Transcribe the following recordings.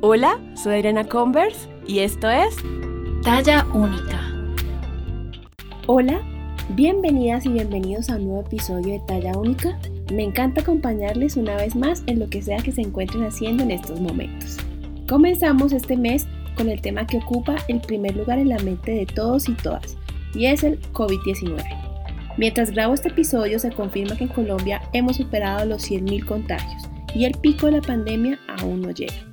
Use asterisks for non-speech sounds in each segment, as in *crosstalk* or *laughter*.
Hola, soy Irena Converse y esto es Talla Única. Hola, bienvenidas y bienvenidos a un nuevo episodio de Talla Única. Me encanta acompañarles una vez más en lo que sea que se encuentren haciendo en estos momentos. Comenzamos este mes con el tema que ocupa el primer lugar en la mente de todos y todas, y es el COVID-19. Mientras grabo este episodio se confirma que en Colombia hemos superado los 100.000 contagios y el pico de la pandemia aún no llega.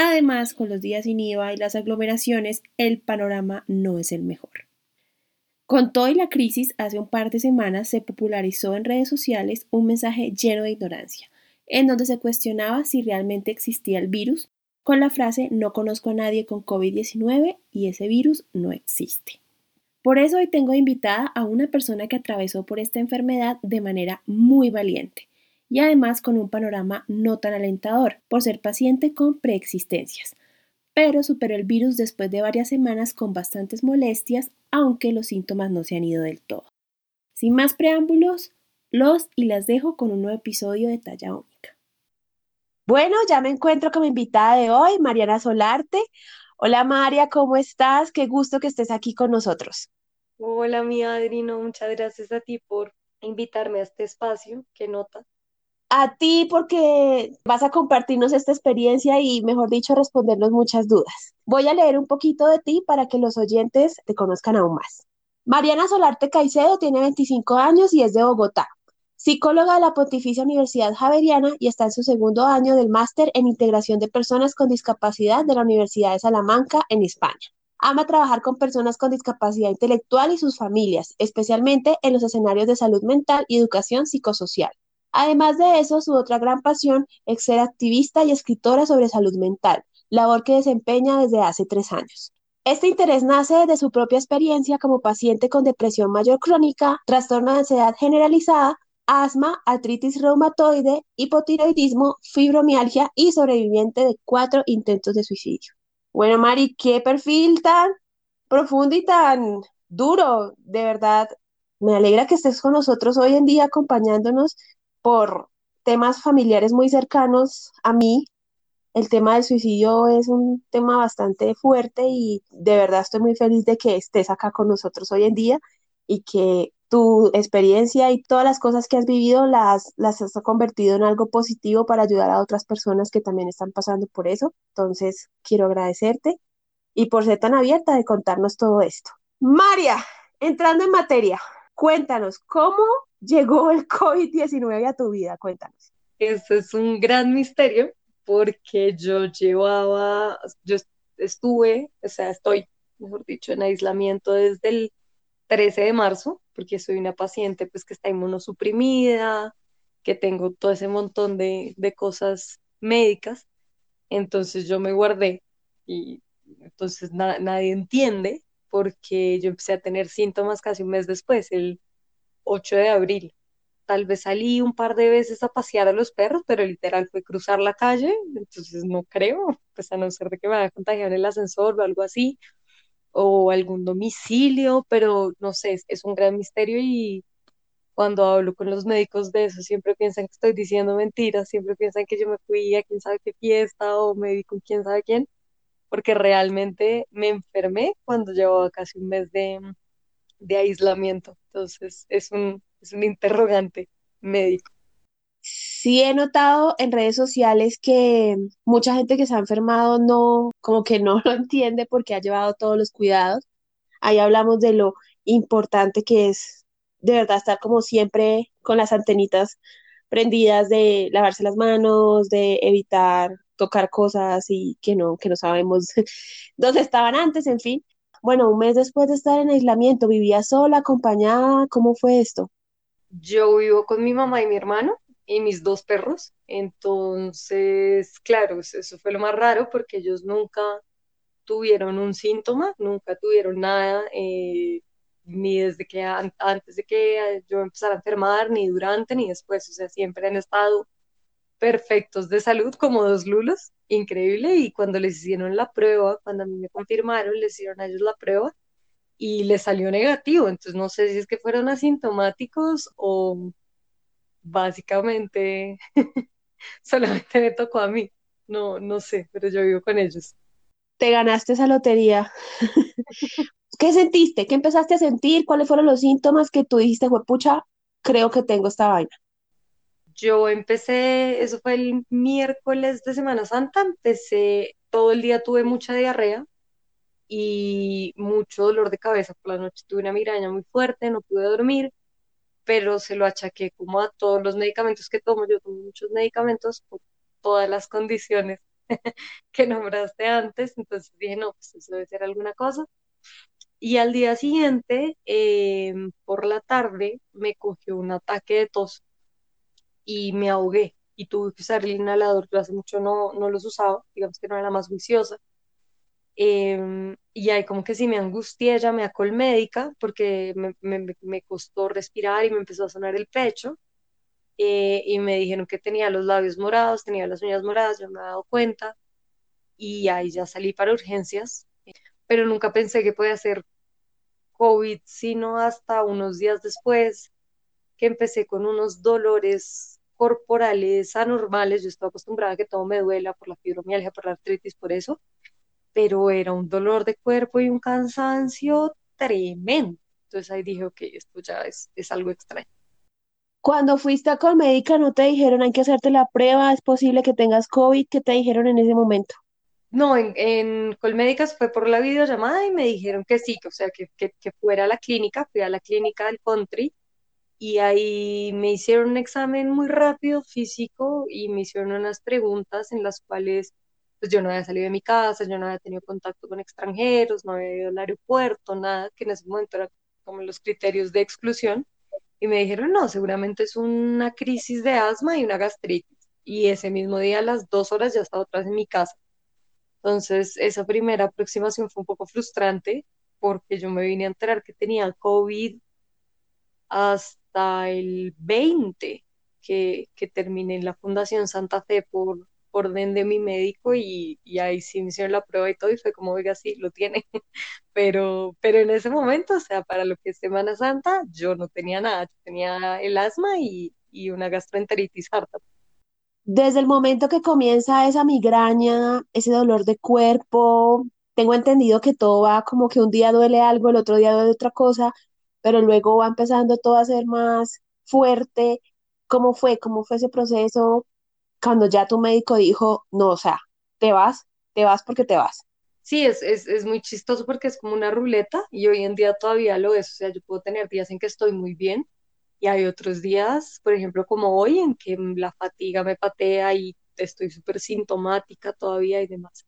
Además, con los días sin IVA y las aglomeraciones, el panorama no es el mejor. Con todo y la crisis, hace un par de semanas se popularizó en redes sociales un mensaje lleno de ignorancia, en donde se cuestionaba si realmente existía el virus, con la frase no conozco a nadie con COVID-19 y ese virus no existe. Por eso hoy tengo invitada a una persona que atravesó por esta enfermedad de manera muy valiente y además con un panorama no tan alentador por ser paciente con preexistencias, pero superó el virus después de varias semanas con bastantes molestias, aunque los síntomas no se han ido del todo. Sin más preámbulos, los y las dejo con un nuevo episodio de Talla Única. Bueno, ya me encuentro como invitada de hoy, Mariana Solarte. Hola María, ¿cómo estás? Qué gusto que estés aquí con nosotros. Hola mi Adrino, muchas gracias a ti por invitarme a este espacio. Qué nota a ti porque vas a compartirnos esta experiencia y, mejor dicho, respondernos muchas dudas. Voy a leer un poquito de ti para que los oyentes te conozcan aún más. Mariana Solarte Caicedo tiene 25 años y es de Bogotá. Psicóloga de la Pontificia Universidad Javeriana y está en su segundo año del máster en integración de personas con discapacidad de la Universidad de Salamanca en España. Ama trabajar con personas con discapacidad intelectual y sus familias, especialmente en los escenarios de salud mental y educación psicosocial. Además de eso, su otra gran pasión es ser activista y escritora sobre salud mental, labor que desempeña desde hace tres años. Este interés nace de su propia experiencia como paciente con depresión mayor crónica, trastorno de ansiedad generalizada, asma, artritis reumatoide, hipotiroidismo, fibromialgia y sobreviviente de cuatro intentos de suicidio. Bueno, Mari, qué perfil tan profundo y tan duro, de verdad. Me alegra que estés con nosotros hoy en día acompañándonos por temas familiares muy cercanos a mí. El tema del suicidio es un tema bastante fuerte y de verdad estoy muy feliz de que estés acá con nosotros hoy en día y que tu experiencia y todas las cosas que has vivido las, las has convertido en algo positivo para ayudar a otras personas que también están pasando por eso. Entonces, quiero agradecerte y por ser tan abierta de contarnos todo esto. María, entrando en materia, cuéntanos, ¿cómo llegó el COVID-19 a tu vida? Cuéntanos. Eso es un gran misterio porque yo llevaba, yo estuve, o sea, estoy, mejor dicho, en aislamiento desde el 13 de marzo, porque soy una paciente pues que está inmunosuprimida, que tengo todo ese montón de, de cosas médicas, entonces yo me guardé y entonces nadie entiende porque yo empecé a tener síntomas casi un mes después, 8 de abril. Tal vez salí un par de veces a pasear a los perros, pero literal fue cruzar la calle, entonces no creo, pues a no ser de que me vaya a contagiar en el ascensor o algo así, o algún domicilio, pero no sé, es, un gran misterio y cuando hablo con los médicos de eso, siempre piensan que estoy diciendo mentiras, siempre piensan que yo me fui a quién sabe qué fiesta o me vi con quién sabe quién, porque realmente me enfermé cuando llevaba casi un mes de, de aislamiento. Entonces, es un, es un interrogante médico. Sí he notado en redes sociales que mucha gente que se ha enfermado no, como que no *laughs* lo entiende porque ha llevado todos los cuidados. Ahí hablamos de lo importante que es de verdad estar como siempre con las antenitas prendidas de lavarse las manos, de evitar tocar cosas y que no, que no sabemos *laughs* dónde estaban antes, en fin. Bueno, un mes después de estar en aislamiento, ¿vivía sola, acompañada? ¿Cómo fue esto? Yo vivo con mi mamá y mi hermano y mis dos perros. Entonces, claro, eso fue lo más raro porque ellos nunca tuvieron un síntoma, nunca tuvieron nada, eh, ni desde que antes de que yo empezara a enfermar, ni durante, ni después. O sea, siempre han estado perfectos de salud, como dos lulos, increíble. Y cuando les hicieron la prueba, cuando a mí me confirmaron, les hicieron a ellos la prueba y les salió negativo. Entonces no sé si es que fueron asintomáticos o básicamente *laughs* solamente me tocó a mí. no, no sé, pero yo vivo con ellos. Te ganaste esa lotería. *laughs* ¿Qué sentiste? ¿Qué empezaste a sentir? ¿Cuáles fueron los síntomas que tú dijiste, pucha, creo que tengo esta vaina? Yo empecé, eso fue el miércoles de Semana Santa, empecé, todo el día tuve mucha diarrea y mucho dolor de cabeza. Por la noche tuve una migraña muy fuerte, no pude dormir, pero se lo achaqué como a todos los medicamentos que tomo. Yo tomo muchos medicamentos por todas las condiciones *laughs* que nombraste antes, entonces dije, no, pues eso debe ser alguna cosa. Y al día siguiente, em, por la tarde, me cogió un ataque de tos y me ahogué y tuve que usar el inhalador. Yo hace mucho no, no los usaba, digamos que no era la más juiciosa. Em, y ahí como que sí me angustié, llamé a Colmédica porque me, me, me, costó respirar y me empezó a sonar el pecho. Eh, y me dijeron que tenía los labios morados, tenía las uñas moradas, yo me había dado cuenta. Y ahí ya salí para urgencias, pero nunca pensé que podía ser COVID, sino hasta unos días después que empecé con unos dolores corporales anormales. Yo estaba acostumbrada a que todo me duela por la fibromialgia, por la artritis, por eso pero era un dolor de cuerpo y un cansancio tremendo. Entonces ahí dije, ok, esto ya es, es algo extraño. Cuando fuiste a Colmédica, ¿no te dijeron hay que hacerte la prueba? ¿Es posible que tengas COVID? ¿Qué te dijeron en ese momento? No, en, en Colmédicas fue por la videollamada y me dijeron que sí, o sea, que, que, que fuera a la clínica, fui a la clínica del country y ahí me hicieron un examen muy rápido físico y me hicieron unas preguntas en las cuales pues yo no había salido de mi casa, yo no había tenido contacto con extranjeros, no había ido al aeropuerto, nada, que en ese momento eran como los criterios de exclusión. Y me dijeron, no, seguramente es una crisis de asma y una gastritis. Y ese mismo día, a las dos horas, ya estaba vez en mi casa. Entonces, esa primera aproximación fue un poco frustrante porque yo me vine a enterar que tenía COVID hasta el 20, que, que terminé en la Fundación Santa Fe por orden de mi médico y, y, ahí sí me hicieron la prueba y todo y fue como, oiga, sí, lo tiene. *laughs* Pero, pero en ese momento, o sea, para lo que es Semana Santa, yo no tenía nada, yo tenía el asma y, y una gastroenteritis harta. Desde el momento que comienza esa migraña, ese dolor de cuerpo, tengo entendido que todo va como que un día duele algo, el otro día duele otra cosa, pero luego va empezando todo a ser más fuerte. ¿Cómo fue? ¿Cómo fue ese proceso? cuando ya tu médico dijo, no, o sea, te vas, te vas porque te vas. Sí, es, es, es, muy chistoso porque es como una ruleta y hoy en día todavía lo es, o sea, yo puedo tener días en que estoy muy bien y hay otros días, por ejemplo, como hoy, en que la fatiga me patea y estoy súper sintomática todavía y demás.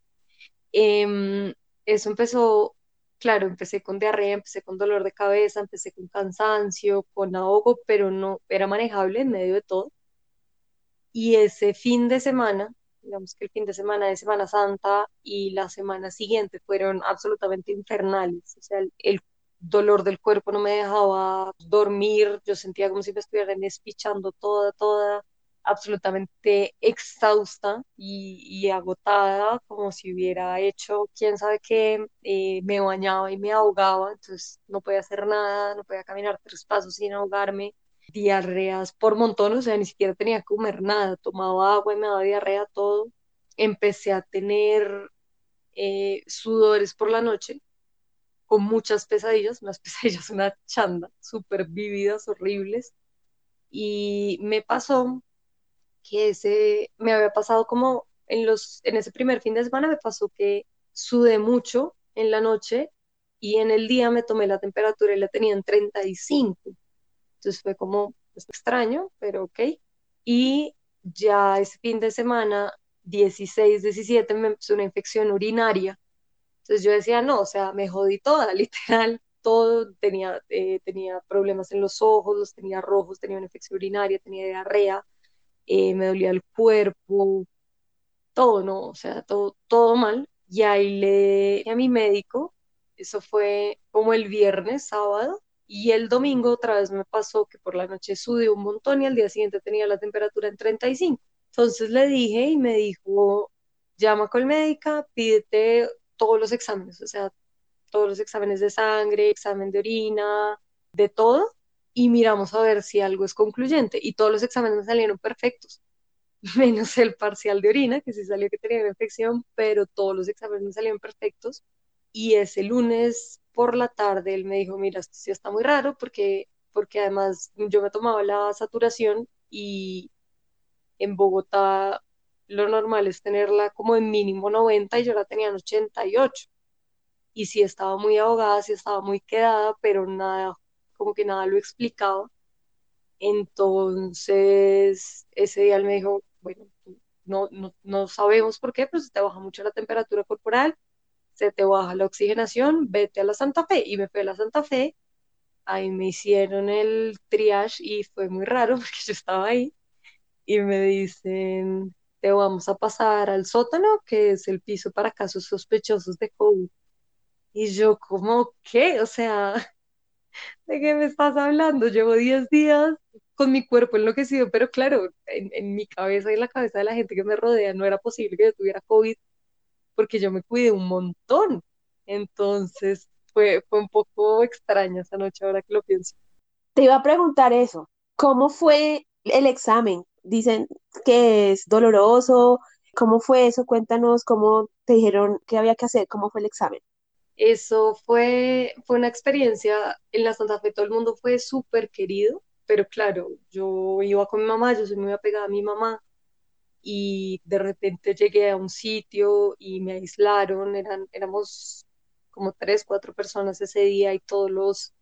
Eh, eso empezó, claro, empecé con diarrea, empecé con dolor de cabeza, empecé con cansancio, con ahogo, pero no era manejable en medio de todo. Y ese fin de semana, digamos que el fin de semana de Semana Santa y la semana siguiente fueron absolutamente infernales, o sea, el, dolor del cuerpo no me dejaba dormir, yo sentía como si me estuvieran espichando toda, toda, absolutamente exhausta y, agotada, como si hubiera hecho, quién sabe qué, eh, me bañaba y me ahogaba, entonces no podía hacer nada, no podía caminar tres pasos sin ahogarme, diarreas por montón, o sea, ni siquiera tenía que comer nada, tomaba agua y me daba diarrea todo. Empecé a tener eh, sudores por la noche, con muchas pesadillas, unas *laughs* pesadillas, una chanda, súper vívidas, horribles. Y me pasó que ese, me había pasado como en, los, en ese primer fin de semana, me pasó que sudé mucho en la noche y en el día me tomé la temperatura y la tenía en 35. Entonces fue como pues, extraño, pero ok. Y ya ese fin de semana, 16, 17, me empezó una infección urinaria. Entonces yo decía, no, o sea, me jodí toda, *laughs* literal, todo. Tenía, eh, tenía problemas en los ojos, los tenía rojos, tenía una infección urinaria, tenía diarrea, eh, me dolía el cuerpo, todo, ¿no? O sea, todo, todo mal. Y ahí le a mi médico, eso fue como el viernes, sábado, y el domingo otra vez me pasó que por la noche sudé un montón y al día siguiente tenía la temperatura en 35. Entonces le dije y me dijo, llama con médica, pídete todos los exámenes, o sea, todos los exámenes de sangre, examen de orina, de todo, y miramos a ver si algo es concluyente. Y todos los exámenes me salieron perfectos. *laughs* menos el parcial de orina, que sí salió que tenía una infección, pero todos los exámenes me salieron perfectos. Y ese lunes por la tarde él me dijo, mira, esto sí está muy raro porque, porque además yo me tomaba la saturación y en Bogotá lo normal es tenerla como en mínimo 90 y yo la tenía en 88. Y sí estaba muy ahogada, sí estaba muy quedada, pero nada, como que nada lo explicaba. Entonces, ese día él me dijo, bueno, no, no, no sabemos por qué, pero se te baja mucho la temperatura corporal, se te baja la oxigenación, vete a la Santa Fe. Y me fui a la Santa Fe, ahí me hicieron el triage y fue muy raro *laughs* porque yo estaba ahí y me dicen, te vamos a pasar al sótano, que es el piso para casos sospechosos de COVID. Y yo, ¿cómo qué? O sea, ¿de qué me estás hablando? Llevo 10 días con mi cuerpo enloquecido, pero claro, en, en, mi cabeza y en la cabeza de la gente que me rodea no era posible que yo tuviera COVID porque yo me cuidé un montón. Entonces fue, fue un poco extraña esa noche ahora que lo pienso. Te iba a preguntar eso, ¿cómo fue el examen? Dicen que es doloroso. ¿Cómo fue eso? Cuéntanos cómo te dijeron qué había que hacer, cómo fue el examen. Eso fue, fue una experiencia, en la Santa Fe todo el mundo fue súper querido, pero claro, yo iba con mi mamá, yo soy muy apegada a mi mamá, y de repente llegué a un sitio y me aislaron, eran, éramos como tres, cuatro personas ese día y todos los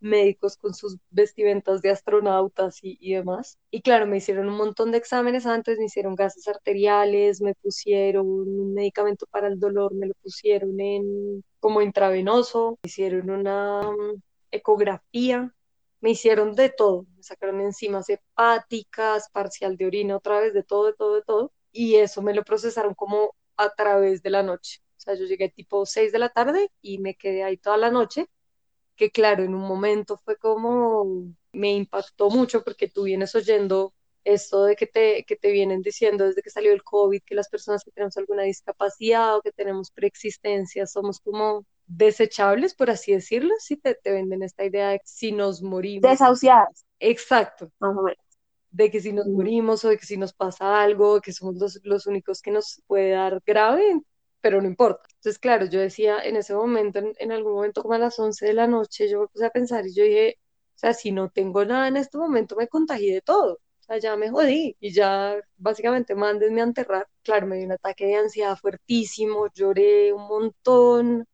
médicos con sus vestimentas de astronautas y, y, demás. Y claro, me hicieron un montón de exámenes antes, me hicieron gases arteriales, me pusieron un medicamento para el dolor, me lo pusieron en como intravenoso, me hicieron una um, ecografía, me hicieron de todo, me sacaron enzimas hepáticas, parcial de orina, otra vez, de todo, de todo, de todo, y eso me lo procesaron como a través de la noche. O sea, yo llegué tipo 6 de la tarde y me quedé ahí toda la noche que claro, en un momento fue como, me impactó mucho porque tú vienes oyendo esto de que te, que te vienen diciendo desde que salió el COVID, que las personas que tenemos alguna discapacidad o que tenemos preexistencia somos como desechables, por así decirlo, si te, te venden esta idea de que si nos morimos. Desahuciadas. Exacto. Más o menos. De que si nos morimos o de que si nos pasa algo, que somos los, los únicos que nos puede dar grave, pero no importa. Entonces, claro, yo decía en ese momento, en, algún momento como a las 11 de la noche, yo me puse a pensar y yo dije, o sea, si no tengo nada en este momento, me contagié de todo. O sea, ya me jodí y ya básicamente mándenme a enterrar. Claro, me dio un ataque de ansiedad fuertísimo, lloré un montón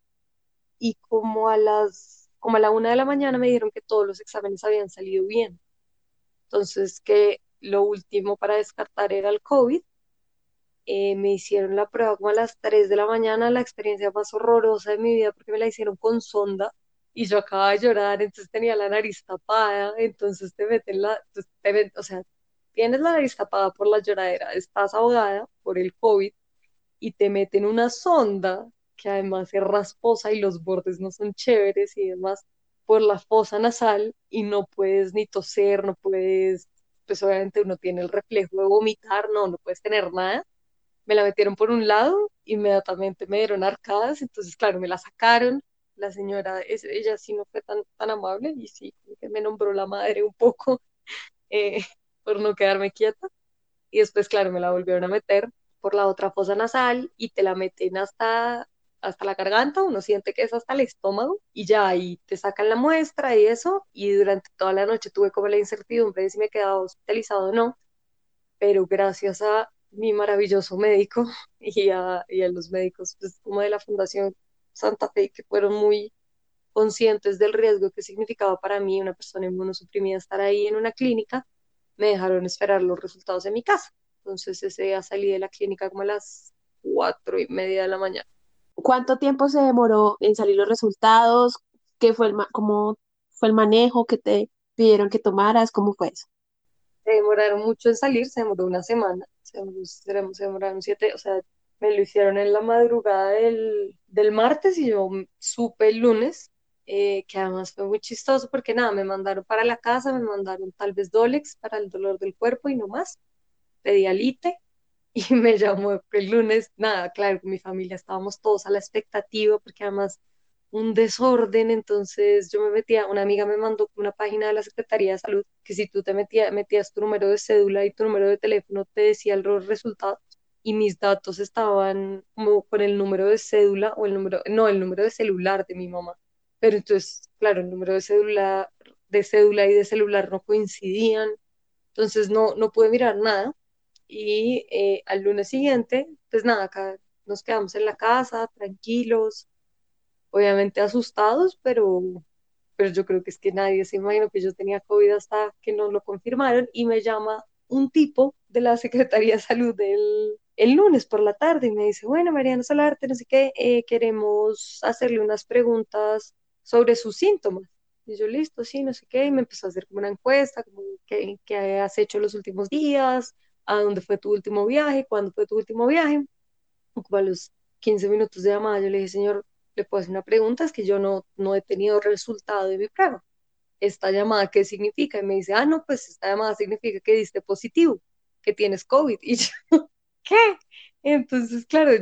y como a las, como a la una de la mañana me dijeron que todos los exámenes habían salido bien. Entonces, que lo último para descartar era el COVID eh, me hicieron la prueba como a las 3 de la mañana, la experiencia más horrorosa de mi vida porque me la hicieron con sonda y yo acababa de llorar, entonces tenía la nariz tapada, entonces te meten la, te o sea, tienes la nariz tapada por la lloradera, estás ahogada por el COVID y te meten una sonda que además es rasposa y los bordes no son chéveres y demás por la fosa nasal y no puedes ni toser, no puedes, pues obviamente uno tiene el reflejo de vomitar, no, no puedes tener nada me la metieron por un lado, inmediatamente me dieron arcadas, entonces claro, me la sacaron, la señora, ella sí no fue tan, tan amable y sí, me nombró la madre un poco *laughs* eh, por no quedarme quieta. Y después, claro, me la volvieron a meter por la otra fosa nasal y te la meten hasta, hasta la garganta, uno siente que es hasta el estómago y ya ahí te sacan la muestra y eso. Y durante toda la noche tuve como la incertidumbre de si me quedaba hospitalizado o no, pero gracias a mi maravilloso médico *laughs* y a, y a los médicos pues, como de la Fundación Santa Fe que fueron muy conscientes del riesgo que significaba para mí una persona inmunosuprimida estar ahí en una clínica, me dejaron esperar los resultados en mi casa. Entonces ese día salí de la clínica como a las cuatro y media de la mañana. ¿Cuánto tiempo se demoró en salir los resultados? ¿Qué fue el, cómo fue el manejo que te pidieron que tomaras? ¿Cómo fue eso? Se demoraron mucho en salir, se demoró una semana se, demoraron siete, o sea, me lo hicieron en la madrugada del, del martes y yo supe el lunes, eh, que además fue muy chistoso porque nada, me mandaron para la casa, me mandaron tal vez Dolex para el dolor del cuerpo y no más, pedí alite y *laughs* me llamó el lunes, nada, claro, mi familia estábamos todos a la expectativa porque además un desorden, entonces yo me metía, una amiga me mandó una página de la Secretaría de Salud que si tú te metías, metías tu número de cédula y tu número de teléfono te decía los resultados y mis datos estaban como con el número de cédula o el número, no, el número de celular de mi mamá. Pero entonces, claro, el número de cédula, de cédula y de celular no coincidían, entonces no, no pude mirar nada. Y eh, al lunes siguiente, pues nada, acá nos quedamos en la casa, tranquilos, obviamente asustados, pero, pero yo creo que es que nadie se imaginó que yo tenía COVID hasta que nos lo confirmaron y me llama un tipo de la *laughs* Secretaría de Salud del, el lunes por la tarde y me dice, bueno, Mariana Solarte, no sé qué, eh, queremos hacerle unas preguntas sobre sus síntomas. Y yo, listo, sí, no sé qué, y me empezó a hacer como una encuesta, qué, qué has hecho los últimos días, a dónde fue tu último viaje, cuándo fue tu último viaje. Como los 15 minutos de llamada, yo le dije, señor, le puedo hacer una pregunta, es que yo no, no he tenido resultado de mi prueba. ¿Esta llamada qué significa? Y me dice, ah, no, pues esta llamada significa que diste positivo, que tienes COVID. *laughs* Y yo, ¿qué? Entonces, claro,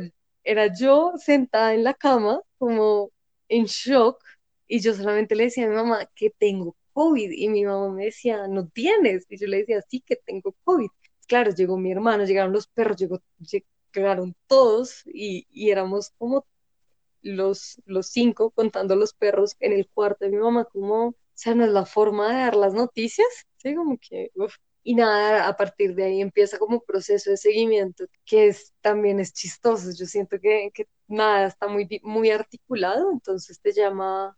era yo sentada en la cama, como en shock, y yo solamente le decía a mi mamá que tengo COVID, y mi mamá me decía, no tienes, y yo le decía, sí que tengo COVID. Claro, llegó mi hermano, llegaron los perros, llegó, llegaron todos, y, y éramos como los, los cinco contando los perros en el cuarto de mi mamá, como, o sea, no es la forma de dar las noticias, ¿sí? Como que, uf. Y nada, a partir de ahí empieza como un proceso de seguimiento que es, también es chistoso. Yo siento que, nada está muy, muy articulado, entonces te llama,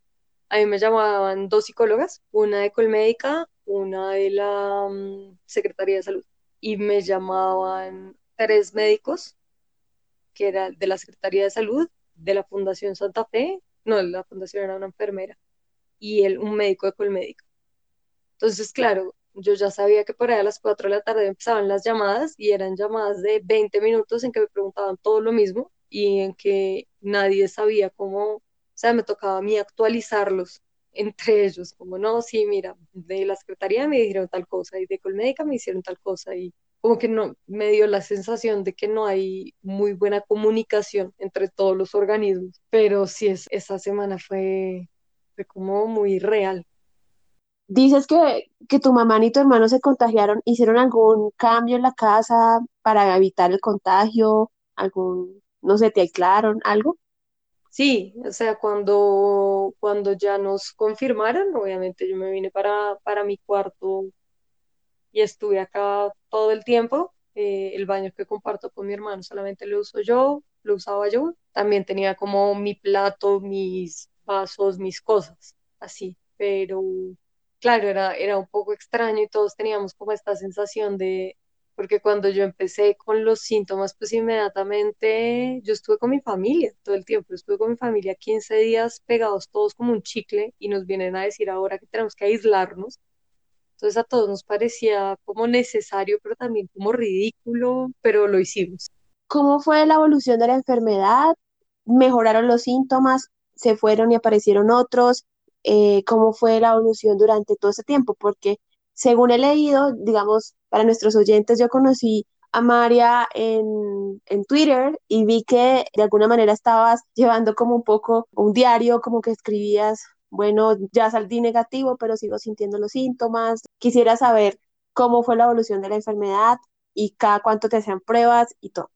a mí me llamaban dos psicólogas, una de Colmédica, una de la um, Secretaría de Salud, y me llamaban tres médicos, que era de la Secretaría de Salud, de la Fundación Santa Fe, no, la fundación era una enfermera, y él, un médico de Colmédica. Entonces, claro, yo ya sabía que por ahí a las 4 de la tarde empezaban las llamadas y eran llamadas de 20 minutos en que me preguntaban todo lo mismo y en que nadie sabía cómo, o sea, me tocaba a mí actualizarlos entre ellos, como no, sí, mira, de la secretaría me dijeron tal cosa y de Colmédica me hicieron tal cosa y como que no, me dio la sensación de que no hay muy buena comunicación entre todos los organismos, pero sí, es, esa semana fue, fue como muy real. Dices que, que tu mamá y tu hermano se contagiaron, ¿hicieron algún cambio en la casa para evitar el contagio? ¿Algún, no sé, te aislaron, algo? Sí, o sea, cuando, cuando ya nos confirmaron, obviamente yo me vine para, para mi cuarto y estuve acá todo el tiempo. Eh, el baño que comparto con mi hermano solamente lo uso yo, lo usaba yo. También tenía como mi plato, mis vasos, mis cosas, así. Pero claro, era, era un poco extraño y todos teníamos como esta sensación de, porque cuando yo empecé con los síntomas, pues inmediatamente yo estuve con mi familia todo el tiempo, estuve con mi familia 15 días pegados todos como un chicle y nos vienen a decir ahora que tenemos que aislarnos. Entonces a todos nos parecía como necesario, pero también como ridículo, pero lo hicimos. ¿Cómo fue la evolución de la enfermedad? ¿Mejoraron los síntomas? ¿Se fueron y aparecieron otros? Eh, cómo fue la evolución durante todo ese tiempo, porque según he leído, digamos, para nuestros oyentes, yo conocí a María en, en, Twitter y vi que de alguna manera estabas llevando como un poco un diario, como que escribías, bueno, ya salí negativo, pero sigo sintiendo los síntomas. Quisiera saber cómo fue la evolución de la enfermedad y cada cuánto te hacían pruebas y todo.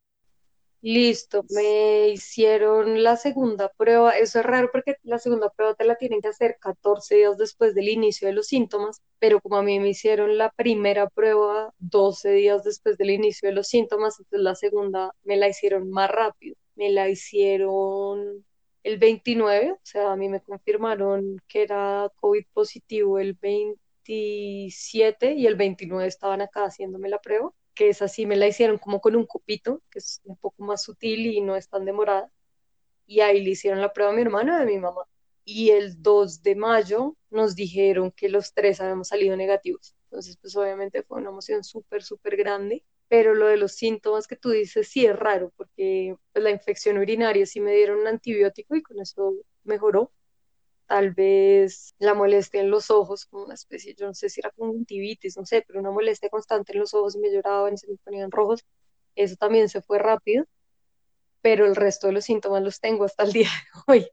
Listo, me hicieron la segunda prueba. Eso es raro porque la segunda prueba te la tienen que hacer 14 días después del inicio de los síntomas, pero como a mí me hicieron la primera prueba 12 días después del inicio de los síntomas, entonces la segunda me la hicieron más rápido. Me la hicieron el 29, o sea, a mí me confirmaron que era COVID positivo el 27 y el 29 estaban acá haciéndome la prueba que es así, me la hicieron como con un copito, que es un poco más sutil y no es tan demorada. Y ahí le hicieron la prueba a mi hermano y a mi mamá. Y el 2 de mayo nos dijeron que los tres habíamos salido negativos. Entonces, pues obviamente fue una emoción súper, súper grande. Pero lo de los síntomas que tú dices sí es raro, porque pues, la infección urinaria sí me dieron un antibiótico y con eso mejoró tal vez la molestia en los ojos, como una especie, yo no sé si era conjuntivitis, no sé, pero una molestia constante en los ojos y me lloraban y se me ponían rojos, eso también se fue rápido. pero el resto de los síntomas los tengo hasta el *laughs* día de hoy.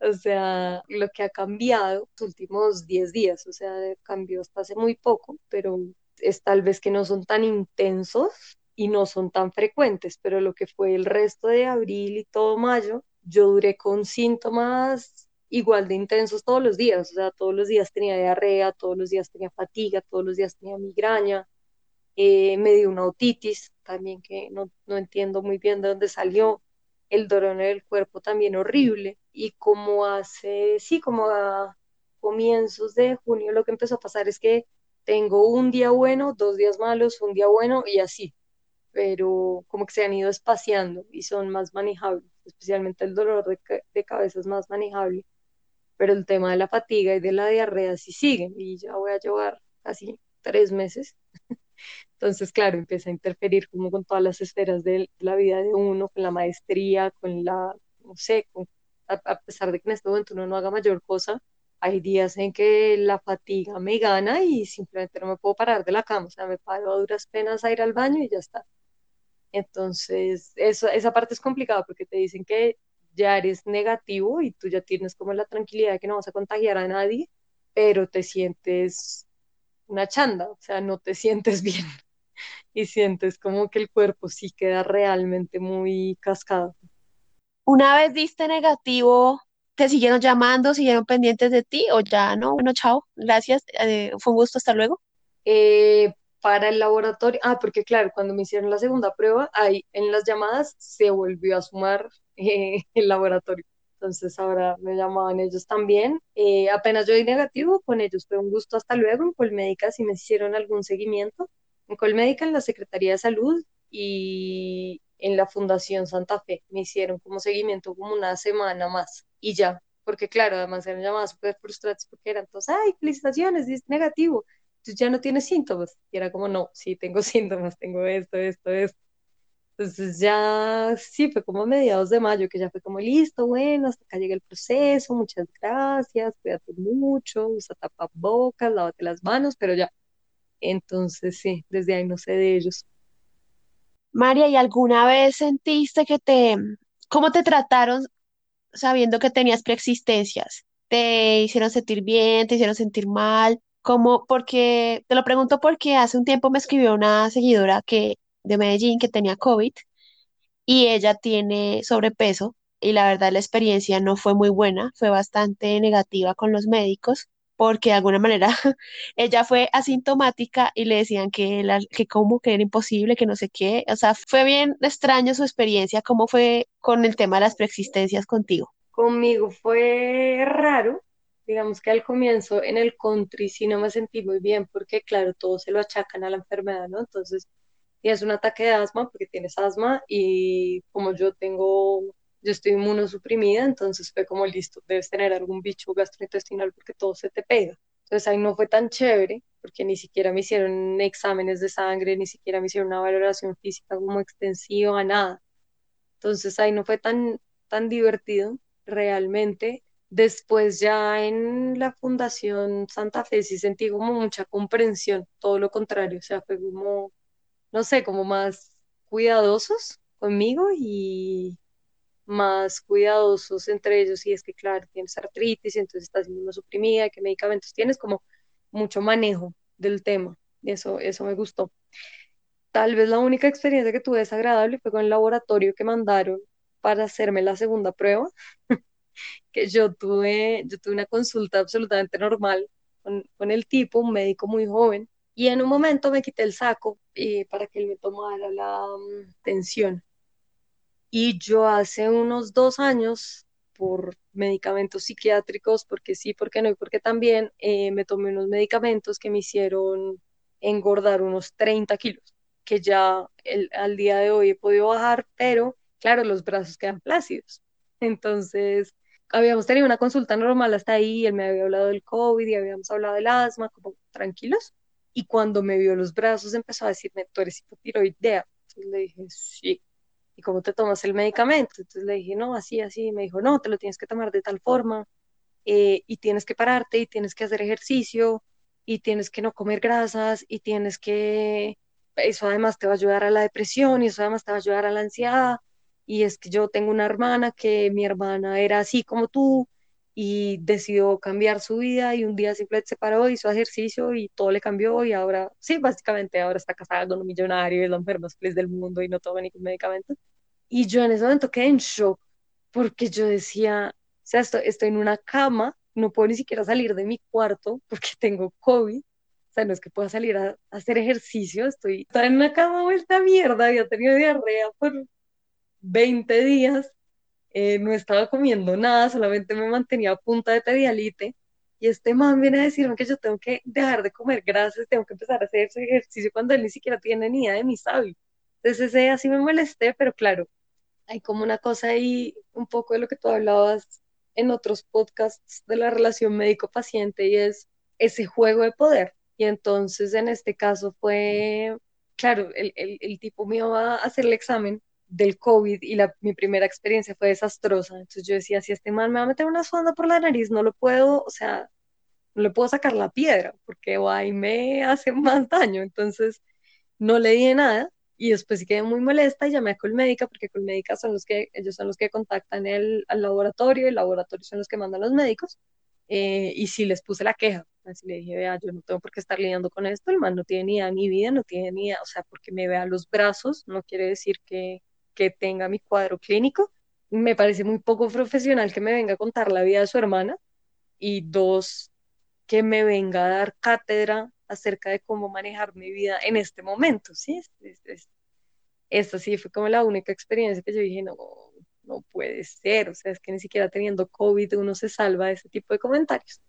O sea, lo que ha cambiado los últimos 10 días, o sea, cambió hasta hace muy poco, pero es tal vez que no son tan intensos y no son tan frecuentes, pero lo que fue el resto de abril y todo mayo, yo duré con síntomas igual de intensos todos los días, o sea, todos los días tenía diarrea, todos los días tenía fatiga, todos los días tenía migraña, eh, me dio una otitis también que no, no entiendo muy bien de dónde salió, el dolor en el cuerpo también horrible, y como hace, sí, como a comienzos de junio lo que empezó a pasar es que tengo un día bueno, dos días malos, un día bueno y así, pero como que se han ido espaciando y son más manejables, especialmente el dolor de, cabeza es más manejable, pero el tema de la fatiga y de la diarrea sí siguen y ya voy a llevar casi tres meses. *laughs* Entonces, claro, empieza a interferir como con todas las esferas de la vida de uno, con la maestría, con la, no sé, a, pesar de que en este momento uno no haga mayor cosa, hay días en que la fatiga me gana y simplemente no me puedo parar de la cama, o sea, me paro a duras penas a ir al baño y ya está. Entonces, eso, esa parte es complicada porque te dicen que ya eres negativo y tú ya tienes como la tranquilidad de que no vas a contagiar a nadie, pero te sientes una chanda, o sea, no te *laughs* sientes bien y sientes como que el cuerpo sí queda realmente muy cascado. Una vez diste negativo, ¿te siguieron llamando, siguieron pendientes de ti o ya no? Bueno, chao, gracias, eh, fue un gusto, hasta luego. Eh, para el laboratorio, ah, porque claro, cuando me hicieron la segunda prueba, ahí en las llamadas se volvió a sumar eh, *laughs* el laboratorio. Entonces ahora me llamaban ellos también. apenas yo di negativo con ellos, fue un gusto, hasta luego. En Colmédica si me hicieron algún seguimiento. En Colmédica, en la Secretaría de Salud y en la Fundación Santa Fe. Me hicieron como seguimiento como una semana más y ya, porque claro, además eran llamadas súper frustrantes porque eran todos, ay, felicitaciones, es negativo, tú ya no tienes síntomas. Y era como, no, sí, tengo *laughs* síntomas, tengo esto, esto, esto. Entonces ya, sí, fue como a mediados de mayo que ya fue como, listo, bueno, hasta acá llega el proceso, muchas gracias, cuídate mucho, usa tapabocas, lávate las manos, pero ya. Entonces, sí, desde ahí no sé de ellos. María, ¿y alguna vez sentiste que te, cómo te trataron sabiendo que tenías preexistencias? ¿Te hicieron sentir bien? ¿Te hicieron sentir mal? ¿Cómo? Porque, te lo pregunto porque hace un tiempo me escribió una seguidora que, de Medellín que tenía COVID y ella tiene sobrepeso y la verdad la experiencia no fue muy buena, fue bastante negativa con los médicos porque de alguna manera *laughs* ella fue asintomática y le decían que, la, que como que era imposible, que no sé qué, o sea, fue bien extraño su experiencia, ¿cómo fue con el tema de las preexistencias contigo? Conmigo fue raro, digamos que al comienzo en el country sí no me sentí muy bien porque claro, todos se lo achacan a la enfermedad, ¿no? Entonces, es un ataque de asma porque tienes asma y como yo tengo yo estoy inmunosuprimida, entonces fue como listo, debes tener algún bicho gastrointestinal porque todo se te pega. Entonces ahí no fue tan chévere, porque ni siquiera me hicieron exámenes de sangre, ni siquiera me hicieron una valoración física como extensiva, nada. Entonces ahí no fue tan, tan divertido realmente. Después ya en la Fundación Santa Fe sí sentí como mucha comprensión, todo lo contrario, o sea, fue como, no sé, como más cuidadosos conmigo y, más cuidadosos entre ellos y es que, claro, tienes artritis entonces estás suprimida, qué medicamentos tienes, como mucho manejo del tema. Eso, eso me gustó. Tal vez la única experiencia que tuve desagradable fue con el laboratorio que mandaron para hacerme la segunda prueba, *laughs* que yo tuve, yo tuve una consulta absolutamente normal con, el tipo, un médico muy joven, y en un momento me quité el saco eh, para que él me tomara la mm, tensión y yo hace unos dos años, por medicamentos psiquiátricos, porque sí, porque no y porque también, eh, me tomé unos medicamentos que me hicieron engordar unos 30 kilos, que ya el, al día de hoy he podido bajar, pero claro, los brazos quedan plácidos. Entonces, habíamos tenido una consulta normal hasta ahí, él me había hablado del COVID y habíamos hablado del asma, como tranquilos. Y cuando me vio los brazos empezó a decirme, tú eres hipotiroidea. Entonces le dije, sí. ¿Y cómo te tomas el medicamento? Entonces le dije, no, así, así. Me dijo, no, te lo tienes que tomar de tal forma eh, y tienes que pararte y tienes que hacer ejercicio y tienes que no comer grasas y tienes que, eso además te va a ayudar a la depresión y eso además te va a ayudar a la ansiedad y es que yo tengo una hermana que mi hermana era así como tú y decidió cambiar su vida y un día simplemente se paró, hizo ejercicio y todo le cambió y ahora, sí, básicamente ahora está casada con un millonario y es la mujer más feliz del mundo y no toma ningún medicamento. Y yo en ese momento quedé en shock porque yo decía, o sea, estoy, estoy en una cama, no puedo ni siquiera salir de mi cuarto porque *laughs* tengo COVID. O sea, no es que pueda salir a, hacer ejercicio, estoy en una cama vuelta a mierda, había tenido diarrea por 20 días eh, no estaba comiendo nada, solamente me mantenía a punta de pedialite. Y este man viene a decirme que yo tengo que dejar de comer grasas, tengo que empezar a hacer ejercicio cuando él ni siquiera tiene ni idea de mis hábitos. Entonces ese así me molesté, pero claro, hay como una cosa ahí, un poco de lo que tú hablabas en otros podcasts de la relación médico-paciente y es ese juego de poder. Y entonces en este caso fue, claro, el, tipo me iba a hacer el examen del COVID y la, mi primera experiencia fue desastrosa. Entonces yo decía, si este mal me va a meter una sonda por la nariz, no lo puedo, o sea, no le puedo sacar la piedra porque va y me hace más daño. Entonces no le di nada y después sí quedé muy molesta y llamé a Colmédica porque Colmédica son los que, ellos son los que contactan el, al laboratorio, el laboratorio son los que mandan los médicos. Eh, y sí les puse la queja. Así le dije, vea, yo no tengo por qué estar lidiando con esto, el mal no tiene ni idea ni vida, no tiene ni idea, o sea, porque me vea los brazos, no quiere decir que, que tenga mi cuadro clínico. Me parece muy poco profesional que me venga a contar la vida de su hermana y dos, que me venga a dar cátedra acerca de cómo manejar mi vida en este momento, ¿sí? esta sí fue como la única experiencia que yo dije, no, no puede ser, o sea, es que ni siquiera teniendo COVID uno se salva de ese tipo de comentarios.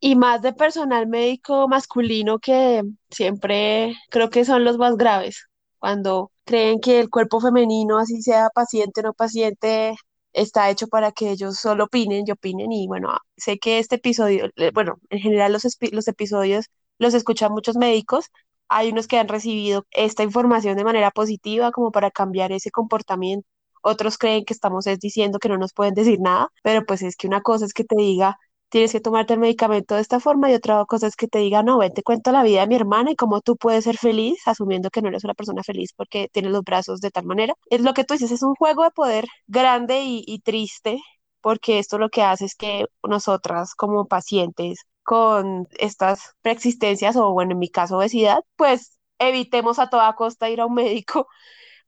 Y más de personal médico masculino que siempre creo que son los más graves, cuando creen que el cuerpo femenino, así sea paciente o no paciente, está hecho para que ellos solo opinen y opinen. Y bueno, sé que este episodio, bueno, en general los, los episodios los escuchan muchos médicos. Hay unos que han recibido esta información de manera positiva como para cambiar ese comportamiento. Otros creen que estamos es diciendo que no nos pueden decir nada, pero pues es que una cosa es que te diga tienes que tomarte el medicamento de esta forma y otra cosa es que te diga, no, ven, te cuento la vida de mi hermana y cómo tú puedes ser feliz, asumiendo que no eres una persona feliz porque tienes los brazos de tal manera. Es lo que tú dices, es un juego de poder grande y triste porque esto lo que hace es que nosotras como pacientes con estas preexistencias o bueno, en mi caso obesidad, pues evitemos a toda costa ir a un *laughs* médico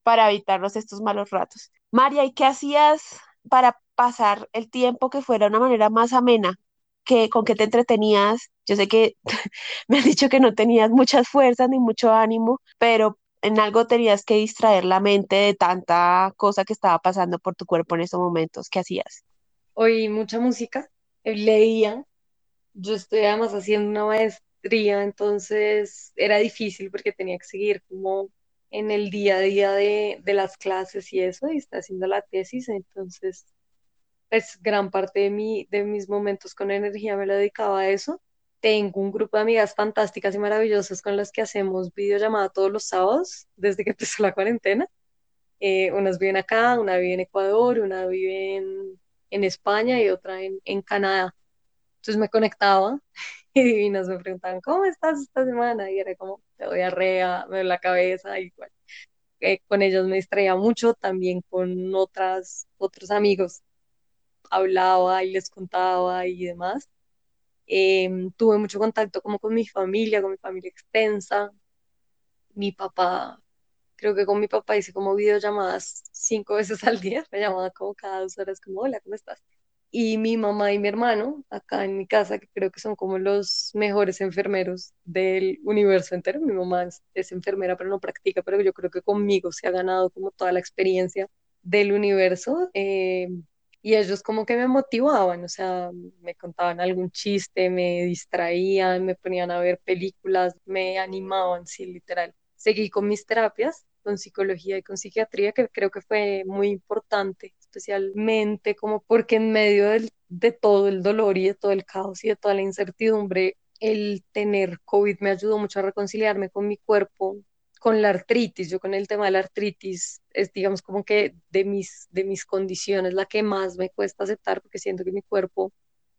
para evitarnos estos malos ratos. María, ¿y qué hacías para pasar el tiempo que fuera una manera más amena? con qué te entretenías. Yo sé que *laughs* me has dicho que no tenías muchas fuerzas ni mucho ánimo, pero en algo tenías que distraer la mente de tanta cosa que estaba pasando por tu cuerpo en esos momentos. ¿Qué hacías? Oí mucha música, leía. Yo estoy además haciendo una maestría, entonces era difícil porque tenía que seguir como en el día a día de, de las clases y eso, y está haciendo la tesis, entonces pues gran parte de, mi, de mis momentos con energía me lo dedicaba a eso. Tengo un grupo de amigas fantásticas y maravillosas con las que hacemos videollamada todos los sábados desde que *laughs* empezó la cuarentena. Eh, unas viven acá, una vive en Ecuador, una vive en, en España y otra en, en, Canadá. Entonces me conectaba *laughs* y divinas me preguntaban, ¿cómo estás esta semana? Y era como, te doy arrea, me doy la cabeza, y. Eh, con ellos me distraía mucho, también con otras, otros amigos hablaba y les contaba y demás. Em, tuve mucho contacto como con mi familia, con mi familia extensa. Mi papá, creo que con mi papá hice como videollamadas cinco veces al día, *laughs* me llamaba como cada dos horas como, hola, ¿cómo estás? Y mi mamá y mi hermano, acá en mi casa, que creo que son como los mejores enfermeros del universo entero. Mi mamá es, enfermera, pero no practica, pero yo creo que conmigo se ha ganado como toda la experiencia del universo. Eh, y ellos como que me motivaban, o sea, me contaban algún chiste, me distraían, me ponían a ver películas, me animaban, sí, literal. Seguí con mis terapias, con psicología y con psiquiatría, que creo que fue muy importante, especialmente como porque en medio del, de todo el dolor y de todo el caos y de toda la incertidumbre, el tener COVID me ayudó mucho a reconciliarme con mi cuerpo, con la artritis, yo con el tema de la artritis es digamos como que de mis, de mis condiciones la que más me cuesta aceptar porque siento que mi cuerpo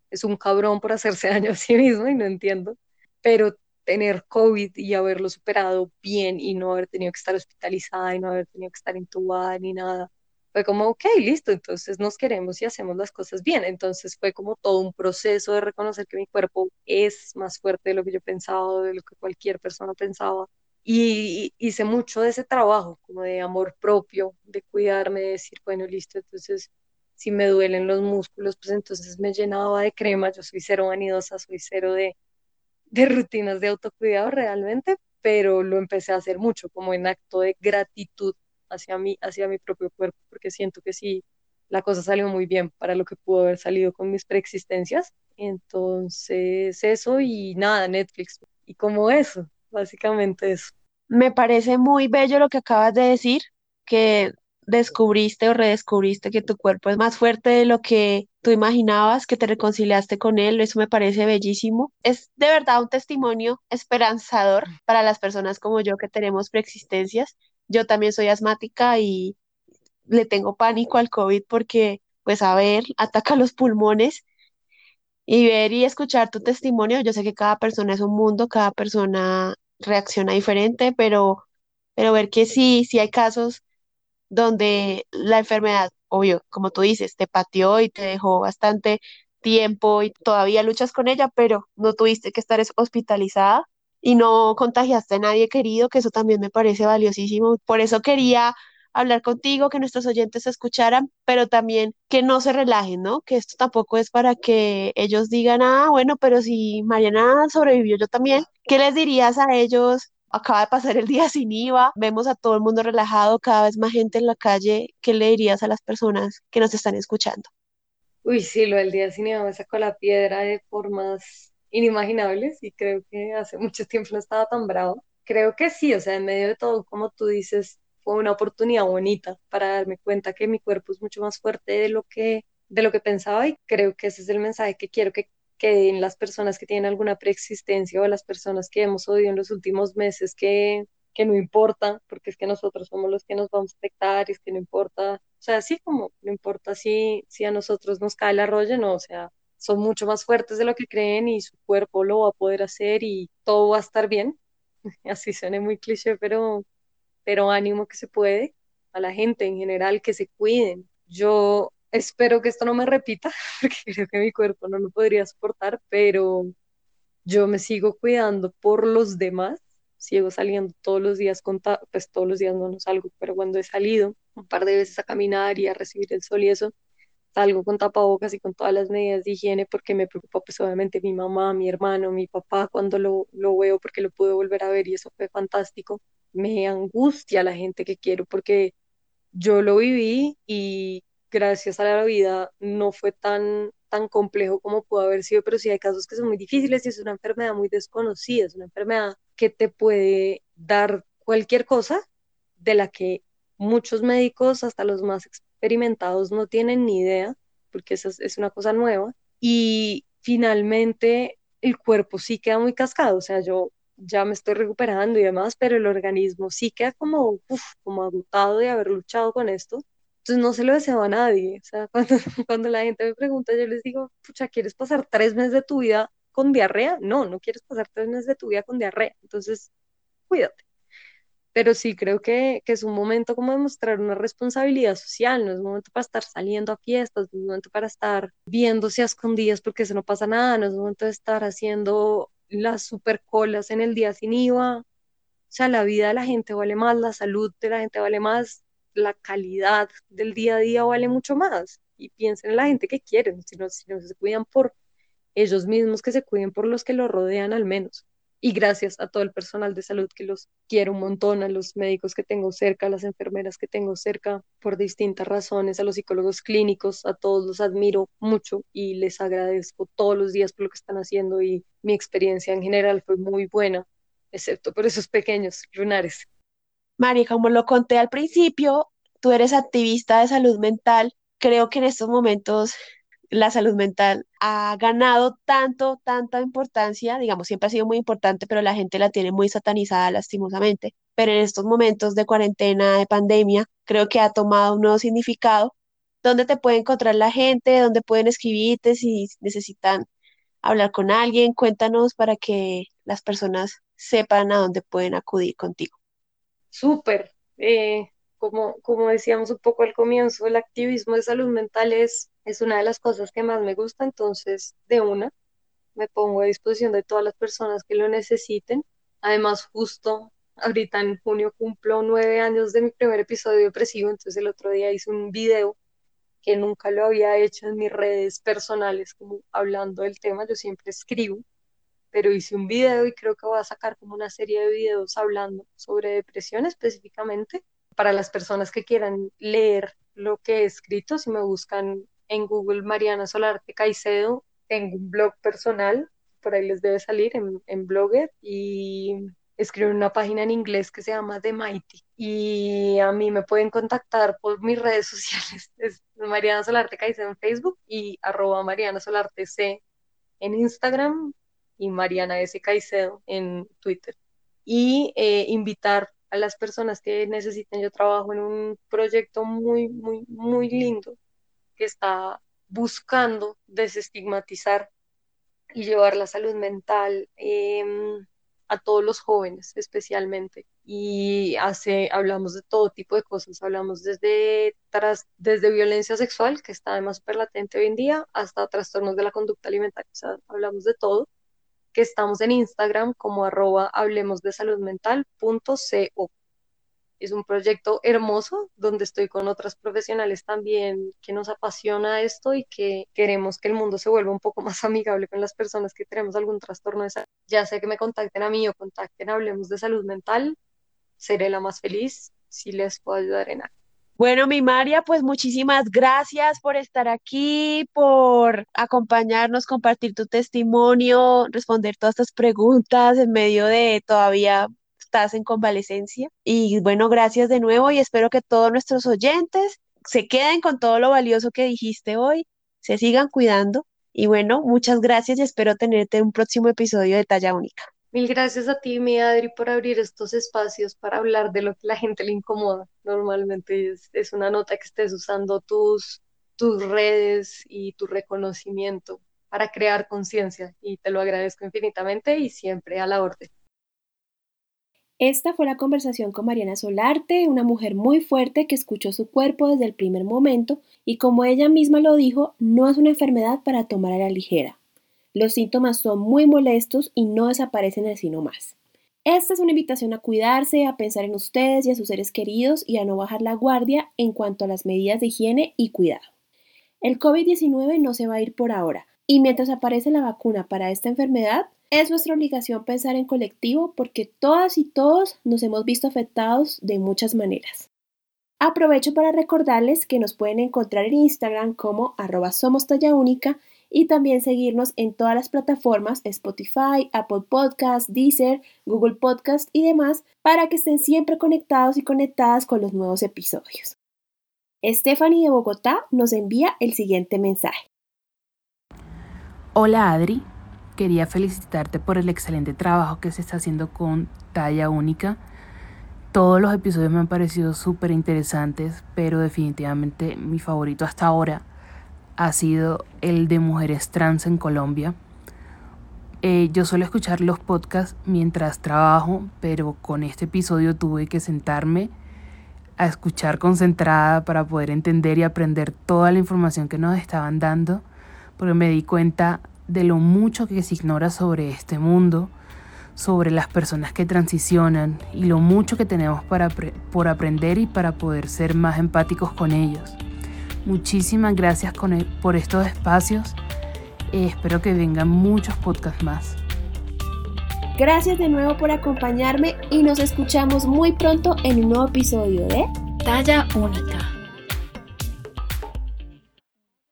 es un cabrón por hacerse *laughs* daño a sí mismo y no entiendo, pero tener COVID y haberlo superado bien y no haber tenido que estar hospitalizada y no haber tenido que estar intubada ni nada, fue como, ok, listo, entonces nos queremos y hacemos las cosas bien. Entonces fue como todo un proceso de reconocer que mi cuerpo es más fuerte de lo que yo pensaba, de lo que cualquier persona pensaba. Y hice mucho de ese trabajo, como de amor propio, de cuidarme, de decir, bueno, listo, entonces si me duelen los músculos, pues entonces me llenaba de crema, yo soy cero vanidosa, soy cero de, de rutinas de autocuidado realmente, pero lo empecé a hacer mucho, como en acto de gratitud hacia mí, hacia mi propio cuerpo, porque siento que sí, la cosa salió muy bien para lo que pudo haber salido con mis preexistencias. Entonces, eso y nada, Netflix. Y como eso, básicamente eso. Me parece muy bello lo que acabas de decir, que descubriste o redescubriste que tu cuerpo es más fuerte de lo que tú imaginabas, que te reconciliaste con él, eso me parece bellísimo. Es de verdad un testimonio esperanzador para las personas como yo que tenemos preexistencias. Yo también soy asmática y le tengo pánico al COVID porque, pues, a ver, ataca los pulmones y ver y escuchar tu testimonio. Yo sé que cada persona es un mundo, cada persona reacciona diferente, pero, pero ver que sí, sí hay casos donde la enfermedad, obvio, como tú dices, te pateó y te dejó bastante tiempo y todavía luchas con ella, pero no tuviste que estar hospitalizada y no contagiaste a nadie querido, que eso también me parece valiosísimo. Por eso quería hablar contigo, que nuestros oyentes escucharan, pero también que no se relajen, ¿no? Que esto tampoco es para que ellos digan, ah, bueno, pero si Mariana sobrevivió yo también, ¿qué les dirías a ellos acaba de pasar el día sin IVA, vemos a todo el mundo relajado, cada vez más gente en la calle. ¿Qué le dirías a las personas que nos están escuchando? Uy, sí, lo del día sin IVA me sacó la piedra de formas inimaginables y creo que hace mucho tiempo no estaba tan bravo. Creo que sí, o sea, en medio de todo, como tú dices, fue una oportunidad bonita para darme cuenta que mi cuerpo es mucho más fuerte de lo que de lo que pensaba y creo que ese es el mensaje que quiero que que en las personas que tienen alguna preexistencia o las personas que hemos oído en los últimos meses que, que no importa, porque es que nosotros somos los que nos vamos a afectar, y es que no importa, o sea, así como no importa si, si a nosotros nos cae el arroyo, no, o sea, son mucho más fuertes de lo que creen y su cuerpo lo va a poder hacer y todo va a estar bien. *laughs* Así suena muy cliché, pero, pero ánimo que se puede a la gente en general que se cuiden. Yo Espero que esto no me repita, *laughs* porque creo que mi cuerpo no lo podría soportar, pero yo me sigo cuidando por los demás. Sigo saliendo todos los días, con pues todos los días no, no salgo, pero cuando he salido un par de veces a caminar y a recibir el sol y eso, salgo con tapabocas y con todas las medidas de higiene porque me preocupa pues obviamente mi mamá, mi hermano, mi papá cuando lo, lo veo porque lo pude volver a ver y eso fue fantástico. Me angustia la gente que quiero porque yo lo viví y gracias a la vida no fue tan, tan complejo como pudo haber sido, pero sí hay casos que son muy difíciles y es una enfermedad muy desconocida, es una enfermedad que te puede dar cualquier cosa de la que muchos médicos, hasta los más experimentados, no tienen ni idea, porque esa es, una cosa nueva. Y finalmente el cuerpo sí queda muy cascado, o sea, yo ya me estoy recuperando y demás, pero el organismo sí queda como, como agotado de haber luchado con esto entonces no se lo deseo a nadie. O sea, *laughs* cuando, cuando la gente me pregunta, yo les digo, pucha, ¿quieres pasar tres meses de tu vida con diarrea? No, no quieres pasar tres meses de tu vida con diarrea. Entonces, cuídate. Pero sí creo que, que es un momento como de mostrar una responsabilidad social, no es un momento para estar saliendo a fiestas, no es un momento para estar viéndose a escondidas porque eso no pasa nada, no es un momento de estar haciendo las super colas en el día sin IVA. O sea, la vida de la gente vale más, la salud de la gente vale más, la calidad del día a día vale mucho más. Y piensen en la gente que quieren, si no, si no se cuidan por ellos mismos, que se cuiden por los que los rodean al menos. Y gracias a todo el personal de salud que los quiero un montón, a los médicos que tengo cerca, a las enfermeras que tengo cerca por distintas razones, a los psicólogos clínicos, a todos los admiro mucho y les agradezco todos los días por lo que están haciendo y mi experiencia en general fue muy buena, excepto por esos pequeños lunares. Mari, como lo conté al principio, tú eres activista de salud mental. Creo que en estos momentos la salud mental ha ganado tanto, tanta importancia, digamos, siempre ha sido muy importante, pero la gente la tiene muy satanizada lastimosamente. Pero en estos momentos de cuarentena, de pandemia, creo que ha tomado un nuevo significado. ¿Dónde te puede encontrar la gente? ¿Dónde pueden escribirte si necesitan hablar con alguien? Cuéntanos para que las personas sepan a dónde pueden acudir contigo. Súper. Eh, como, como decíamos un poco al comienzo, el activismo de salud mental es, es una de las cosas que más me gusta, entonces de una me pongo a disposición de todas las personas que lo necesiten. Además, justo ahorita en junio cumplo nueve años de mi primer episodio depresivo, entonces el otro día hice un video que nunca lo había hecho en mis redes personales, como hablando del tema, yo siempre escribo, pero hice un video y creo que voy a sacar como una serie de videos hablando sobre depresión específicamente para las personas que quieran leer lo que he escrito, si me buscan en Google Mariana Solarte Caicedo, tengo un blog personal, por ahí les debe salir en, en Blogger, y escribo una página en inglés que se llama The Mighty. Y a mí me pueden contactar por mis redes *laughs* sociales, es Mariana Solarte Caicedo en Facebook y arroba Mariana Solarte C en Instagram y Mariana S. Caicedo en Twitter. Y eh, invitar a las personas que necesiten. Yo trabajo en un proyecto muy, muy, muy lindo que está buscando desestigmatizar y llevar la salud mental em, a todos los jóvenes especialmente. Y hace, hablamos de todo tipo de cosas, hablamos desde, tras, desde violencia sexual, que está además súper latente hoy en día, hasta trastornos de la conducta alimentaria, o sea, hablamos de todo que estamos en Instagram como arroba hablemos de salud mental.co. Es un proyecto hermoso donde estoy con otras profesionales también que nos apasiona esto y que queremos que el mundo se vuelva un poco más *laughs* amigable con las personas que tenemos algún trastorno de salud. Ya sea que me contacten a mí o contacten Hablemos de Salud Mental, seré la más feliz si les puedo ayudar en algo. Bueno, mi María, pues muchísimas gracias por estar aquí, por acompañarnos, compartir tu testimonio, responder todas estas preguntas en medio de todavía estás en convalecencia. Y bueno, gracias de nuevo y espero que todos nuestros oyentes se queden con todo lo valioso que dijiste hoy, se sigan cuidando. Y bueno, muchas gracias y espero tenerte en un próximo episodio de Talla Única. Mil gracias a ti, mi Adri, por abrir estos espacios para hablar de lo que la gente le incomoda. Normalmente es, una nota que estés usando tus, tus redes y tu reconocimiento para crear conciencia y te lo agradezco infinitamente y siempre a la orden. Esta fue la conversación con Mariana Solarte, una mujer muy fuerte que escuchó su cuerpo desde el primer momento y como ella misma lo dijo, no es una enfermedad para tomar a la ligera. Los síntomas son muy molestos y no desaparecen así nomás. Esta es una invitación a cuidarse, a pensar en ustedes y a sus seres queridos y a no bajar la guardia en cuanto a las medidas de higiene y cuidado. El COVID-19 no se va a ir por ahora y mientras aparece la vacuna para esta enfermedad, es nuestra obligación pensar en colectivo porque todas y todos nos hemos visto afectados de muchas maneras. Aprovecho para recordarles que nos pueden encontrar en Instagram como arroba somos talla única y también seguirnos en todas las plataformas Spotify, Apple Podcast, Deezer, Google Podcast y demás para que estén siempre conectados y conectadas con los nuevos episodios. Stephanie de Bogotá nos envía el siguiente mensaje. Hola Adri, quería felicitarte por el excelente trabajo que se está haciendo con Talla Única. Todos los episodios me han parecido súper interesantes, pero definitivamente mi favorito hasta ahora ha sido el de mujeres trans en Colombia. Eh, yo suelo escuchar los podcasts mientras trabajo, pero con este episodio tuve que sentarme a escuchar concentrada para poder entender y aprender toda la información que nos estaban dando, porque me di cuenta de lo mucho que se ignora sobre este mundo, sobre las personas que transicionan y lo mucho que tenemos para, por aprender y para poder ser más empáticos con ellos. Muchísimas gracias por estos espacios. espero que vengan muchos podcasts más. Gracias de nuevo por acompañarme y nos escuchamos muy pronto en un nuevo episodio de Talla Única.